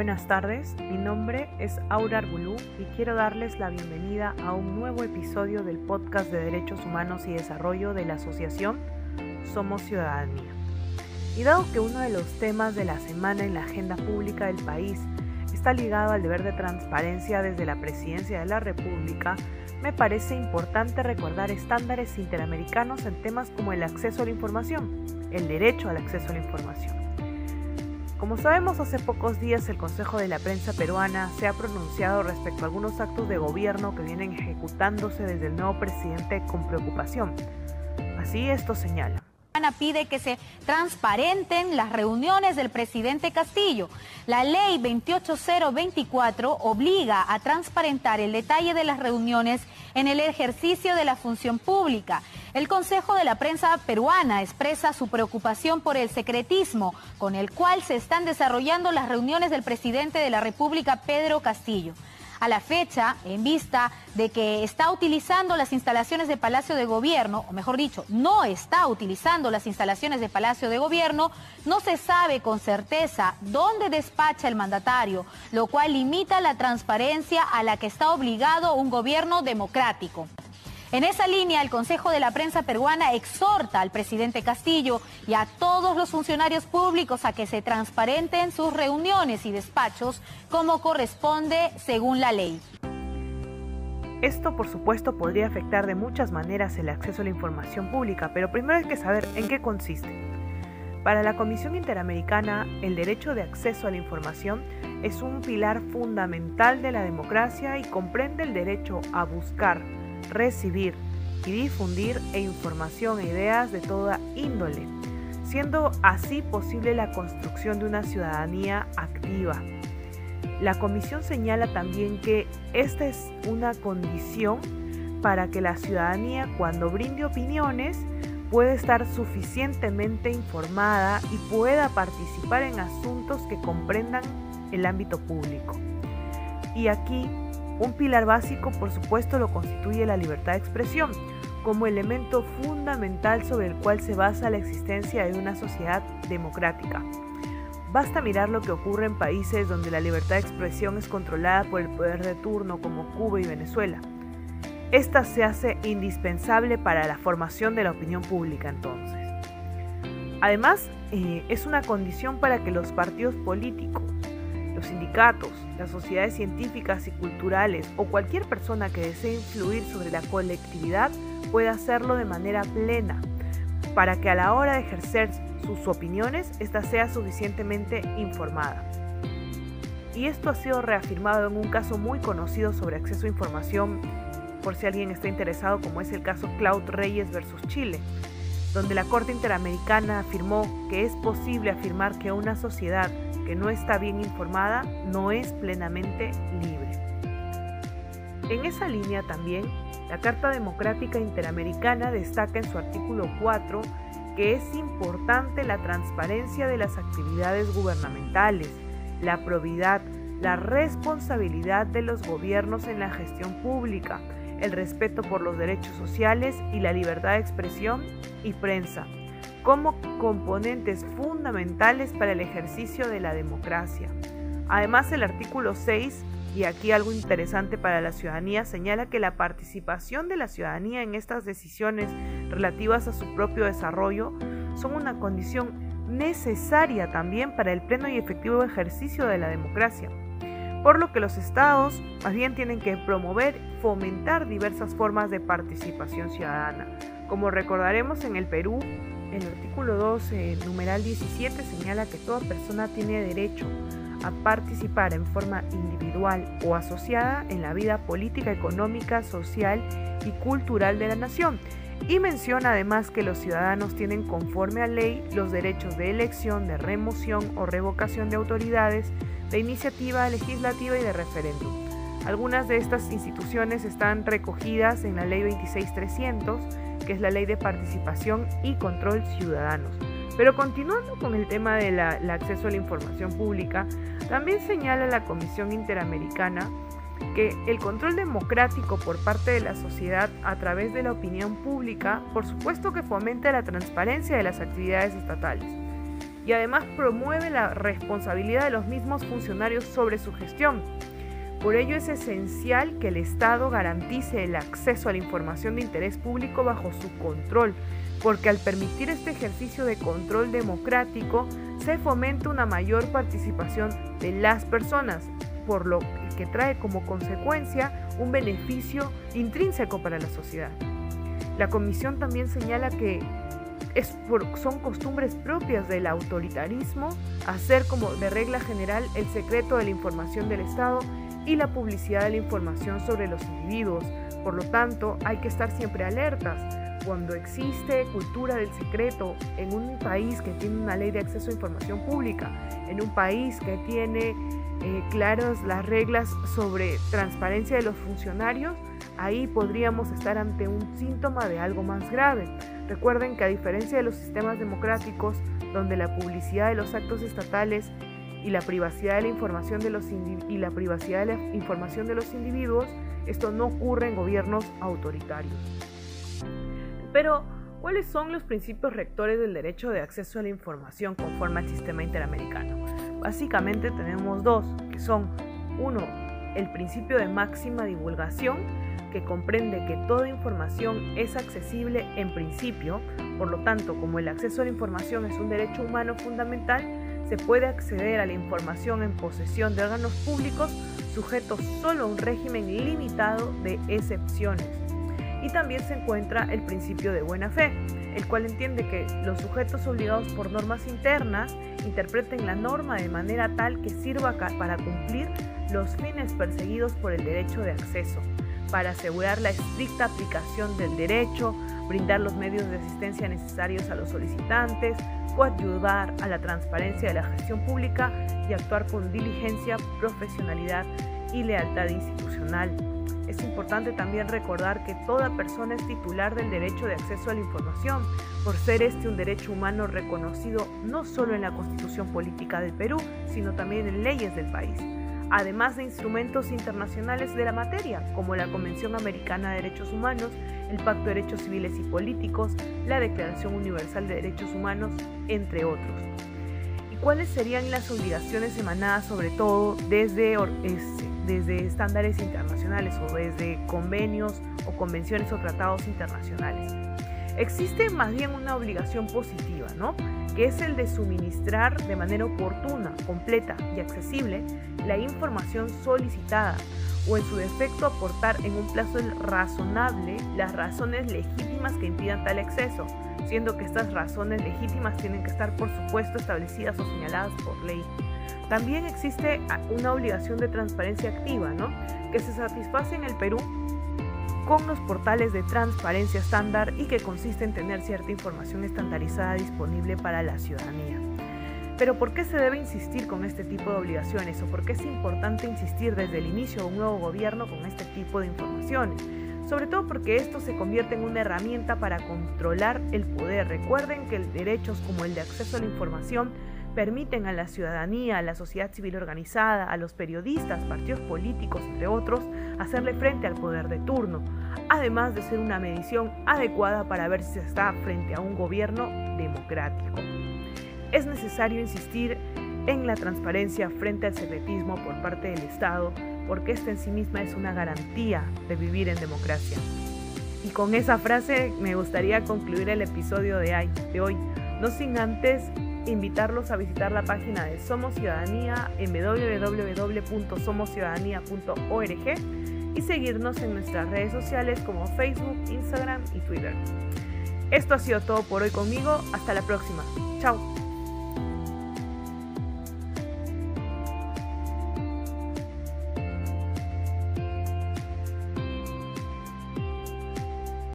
Buenas tardes, mi nombre es Aura Arbulú y quiero darles la bienvenida a un nuevo episodio del podcast de Derechos Humanos y Desarrollo de la Asociación Somos Ciudadanía. Y dado que uno de los temas de la semana en la agenda pública del país está ligado al deber de transparencia desde la Presidencia de la República, me parece importante recordar estándares interamericanos en temas como el acceso a la información, el derecho al acceso a la información. Como sabemos, hace pocos días el Consejo de la Prensa Peruana se ha pronunciado respecto a algunos actos de gobierno que vienen ejecutándose desde el nuevo presidente con preocupación. Así esto señala pide que se transparenten las reuniones del presidente Castillo. La ley 28024 obliga a transparentar el detalle de las reuniones en el ejercicio de la función pública. El Consejo de la Prensa Peruana expresa su preocupación por el secretismo con el cual se están desarrollando las reuniones del presidente de la República, Pedro Castillo a la fecha, en vista de que está utilizando las instalaciones de Palacio de Gobierno, o mejor dicho, no está utilizando las instalaciones de Palacio de Gobierno, no se sabe con certeza dónde despacha el mandatario, lo cual limita la transparencia a la que está obligado un gobierno democrático. En esa línea, el Consejo de la Prensa Peruana exhorta al presidente Castillo y a todos los funcionarios públicos a que se transparenten sus reuniones y despachos como corresponde según la ley. Esto, por supuesto, podría afectar de muchas maneras el acceso a la información pública, pero primero hay que saber en qué consiste. Para la Comisión Interamericana, el derecho de acceso a la información es un pilar fundamental de la democracia y comprende el derecho a buscar, recibir y difundir e información e ideas de toda índole, siendo así posible la construcción de una ciudadanía activa. La comisión señala también que esta es una condición para que la ciudadanía cuando brinde opiniones pueda estar suficientemente informada y pueda participar en asuntos que comprendan el ámbito público. Y aquí un pilar básico, por supuesto, lo constituye la libertad de expresión, como elemento fundamental sobre el cual se basa la existencia de una sociedad democrática. Basta mirar lo que ocurre en países donde la libertad de expresión es controlada por el poder de turno, como Cuba y Venezuela. Esta se hace indispensable para la formación de la opinión pública entonces. Además, eh, es una condición para que los partidos políticos los sindicatos, las sociedades científicas y culturales o cualquier persona que desee influir sobre la colectividad pueda hacerlo de manera plena, para que a la hora de ejercer sus opiniones, ésta sea suficientemente informada. Y esto ha sido reafirmado en un caso muy conocido sobre acceso a información, por si alguien está interesado, como es el caso Cloud Reyes versus Chile, donde la Corte Interamericana afirmó que es posible afirmar que una sociedad que no está bien informada no es plenamente libre. En esa línea también, la Carta Democrática Interamericana destaca en su artículo 4 que es importante la transparencia de las actividades gubernamentales, la probidad, la responsabilidad de los gobiernos en la gestión pública, el respeto por los derechos sociales y la libertad de expresión y prensa, como componentes fundamentales para el ejercicio de la democracia. Además, el artículo 6, y aquí algo interesante para la ciudadanía, señala que la participación de la ciudadanía en estas decisiones relativas a su propio desarrollo son una condición necesaria también para el pleno y efectivo ejercicio de la democracia por lo que los estados más bien tienen que promover, fomentar diversas formas de participación ciudadana. Como recordaremos en el Perú, el artículo 12, numeral 17, señala que toda persona tiene derecho a participar en forma individual o asociada en la vida política, económica, social y cultural de la nación. Y menciona además que los ciudadanos tienen conforme a ley los derechos de elección, de remoción o revocación de autoridades, de iniciativa legislativa y de referéndum. Algunas de estas instituciones están recogidas en la Ley 26300, que es la Ley de Participación y Control Ciudadanos. Pero continuando con el tema del acceso a la información pública, también señala la Comisión Interamericana que el control democrático por parte de la sociedad a través de la opinión pública, por supuesto que fomenta la transparencia de las actividades estatales y además promueve la responsabilidad de los mismos funcionarios sobre su gestión. Por ello es esencial que el Estado garantice el acceso a la información de interés público bajo su control, porque al permitir este ejercicio de control democrático se fomenta una mayor participación de las personas, por lo que trae como consecuencia un beneficio intrínseco para la sociedad. La comisión también señala que son costumbres propias del autoritarismo hacer como de regla general el secreto de la información del Estado y la publicidad de la información sobre los individuos. Por lo tanto, hay que estar siempre alertas. Cuando existe cultura del secreto en un país que tiene una ley de acceso a información pública, en un país que tiene eh, claras las reglas sobre transparencia de los funcionarios, ahí podríamos estar ante un síntoma de algo más grave. Recuerden que a diferencia de los sistemas democráticos, donde la publicidad de los actos estatales y la privacidad de la información de los y la privacidad de la información de los individuos, esto no ocurre en gobiernos autoritarios. Pero, ¿cuáles son los principios rectores del derecho de acceso a la información conforme al sistema interamericano? Básicamente tenemos dos, que son uno, el principio de máxima divulgación, que comprende que toda información es accesible en principio, por lo tanto, como el acceso a la información es un derecho humano fundamental, se puede acceder a la información en posesión de órganos públicos sujetos solo a un régimen limitado de excepciones. Y también se encuentra el principio de buena fe, el cual entiende que los sujetos obligados por normas internas interpreten la norma de manera tal que sirva para cumplir los fines perseguidos por el derecho de acceso, para asegurar la estricta aplicación del derecho, brindar los medios de asistencia necesarios a los solicitantes, ayudar a la transparencia de la gestión pública y actuar con diligencia, profesionalidad y lealtad institucional. Es importante también recordar que toda persona es titular del derecho de acceso a la información, por ser este un derecho humano reconocido no solo en la Constitución Política del Perú, sino también en leyes del país además de instrumentos internacionales de la materia, como la Convención Americana de Derechos Humanos, el Pacto de Derechos Civiles y Políticos, la Declaración Universal de Derechos Humanos, entre otros. ¿Y cuáles serían las obligaciones emanadas sobre todo desde, desde estándares internacionales o desde convenios o convenciones o tratados internacionales? Existe más bien una obligación positiva, ¿no? que es el de suministrar de manera oportuna, completa y accesible la información solicitada o en su defecto aportar en un plazo razonable las razones legítimas que impidan tal exceso, siendo que estas razones legítimas tienen que estar por supuesto establecidas o señaladas por ley. También existe una obligación de transparencia activa, ¿no? que se satisface en el Perú con los portales de transparencia estándar y que consiste en tener cierta información estandarizada disponible para la ciudadanía. Pero ¿por qué se debe insistir con este tipo de obligaciones o por qué es importante insistir desde el inicio de un nuevo gobierno con este tipo de informaciones? Sobre todo porque esto se convierte en una herramienta para controlar el poder. Recuerden que derechos como el de acceso a la información permiten a la ciudadanía, a la sociedad civil organizada, a los periodistas, partidos políticos, entre otros, hacerle frente al poder de turno, además de ser una medición adecuada para ver si se está frente a un gobierno democrático. Es necesario insistir en la transparencia frente al secretismo por parte del Estado, porque esta en sí misma es una garantía de vivir en democracia. Y con esa frase me gustaría concluir el episodio de hoy, no sin antes invitarlos a visitar la página de Somos Ciudadanía en www.somosciudadanía.org y seguirnos en nuestras redes sociales como Facebook, Instagram y Twitter. Esto ha sido todo por hoy conmigo. Hasta la próxima. Chao.